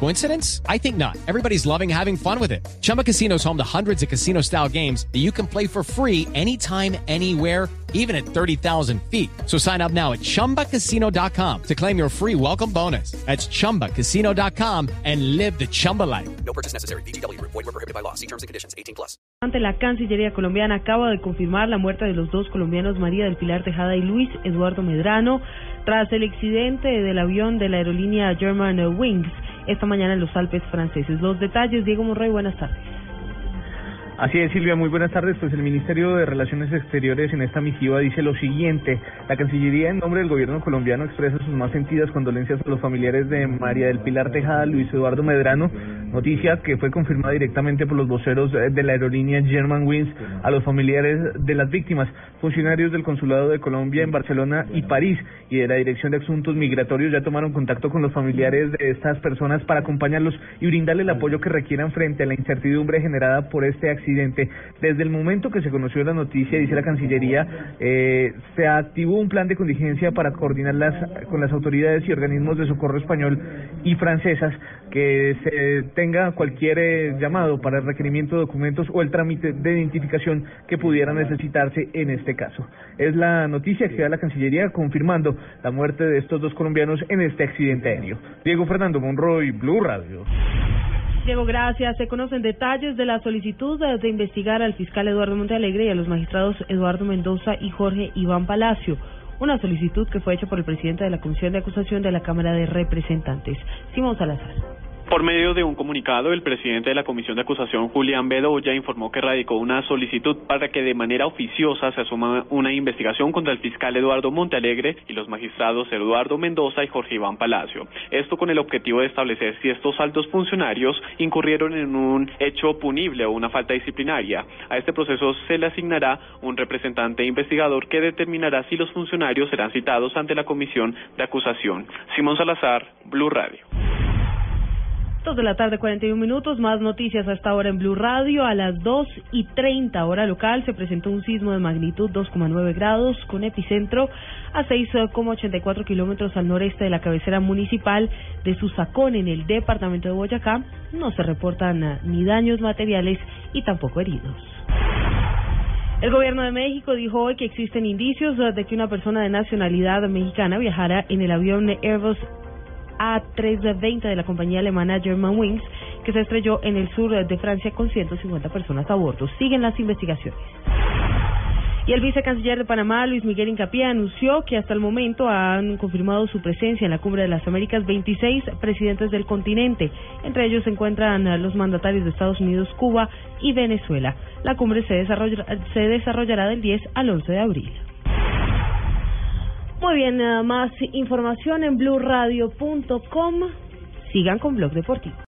Coincidence? I think not. Everybody's loving having fun with it. Chumba Casino is home to hundreds of casino style games that you can play for free anytime, anywhere, even at 30,000 feet. So sign up now at chumbacasino.com to claim your free welcome bonus. That's chumbacasino.com and live the Chumba life. No purchase necessary. BGW. Void were prohibited by law. See terms and conditions. 18 plus. Ante la Cancillería colombiana acaba de confirmar la muerte de los dos colombianos María del Pilar Tejada y Luis Eduardo Medrano tras el accidente del avión de la aerolínea German Wings esta mañana en los Alpes franceses. Los detalles, Diego Monroy, buenas tardes. Así es, Silvia, muy buenas tardes. Pues el Ministerio de Relaciones Exteriores en esta misiva dice lo siguiente. La Cancillería, en nombre del gobierno colombiano, expresa sus más sentidas condolencias a los familiares de María del Pilar Tejada, Luis Eduardo Medrano, noticia que fue confirmada directamente por los voceros de la aerolínea German Wings a los familiares de las víctimas, funcionarios del Consulado de Colombia en Barcelona y París y de la Dirección de Asuntos Migratorios ya tomaron contacto con los familiares de estas personas para acompañarlos y brindarle el apoyo que requieran frente a la incertidumbre generada por este accidente. Desde el momento que se conoció la noticia, dice la Cancillería, eh, se activó un plan de contingencia para coordinar las, con las autoridades y organismos de socorro español y francesas que se tenga cualquier eh, llamado para el requerimiento de documentos o el trámite de identificación que pudiera necesitarse en este caso. Es la noticia que da la Cancillería confirmando la muerte de estos dos colombianos en este accidente aéreo. Diego Fernando Monroy, Blue Radio. Diego, gracias. Se conocen detalles de la solicitud de investigar al fiscal Eduardo Montealegre y a los magistrados Eduardo Mendoza y Jorge Iván Palacio. Una solicitud que fue hecha por el presidente de la Comisión de Acusación de la Cámara de Representantes, Simón Salazar. Por medio de un comunicado, el presidente de la Comisión de Acusación, Julián Bedoya, informó que radicó una solicitud para que de manera oficiosa se asuma una investigación contra el fiscal Eduardo Montealegre y los magistrados Eduardo Mendoza y Jorge Iván Palacio. Esto con el objetivo de establecer si estos altos funcionarios incurrieron en un hecho punible o una falta disciplinaria. A este proceso se le asignará un representante investigador que determinará si los funcionarios serán citados ante la Comisión de Acusación. Simón Salazar, Blue Radio. Dos de la tarde, 41 minutos. Más noticias hasta ahora en Blue Radio. A las 2 y 30 hora local se presentó un sismo de magnitud 2,9 grados con epicentro a 6,84 kilómetros al noreste de la cabecera municipal de Susacón en el departamento de Boyacá. No se reportan ah, ni daños materiales y tampoco heridos. El gobierno de México dijo hoy que existen indicios ah, de que una persona de nacionalidad mexicana viajara en el avión Airbus a320 de la compañía alemana German Wings, que se estrelló en el sur de Francia con 150 personas a bordo. Siguen las investigaciones. Y el vicecanciller de Panamá, Luis Miguel Incapié, anunció que hasta el momento han confirmado su presencia en la Cumbre de las Américas 26 presidentes del continente. Entre ellos se encuentran los mandatarios de Estados Unidos, Cuba y Venezuela. La cumbre se desarrollará, se desarrollará del 10 al 11 de abril. Bien, nada más información en blueradio.com. Sigan con Blog Deportivo.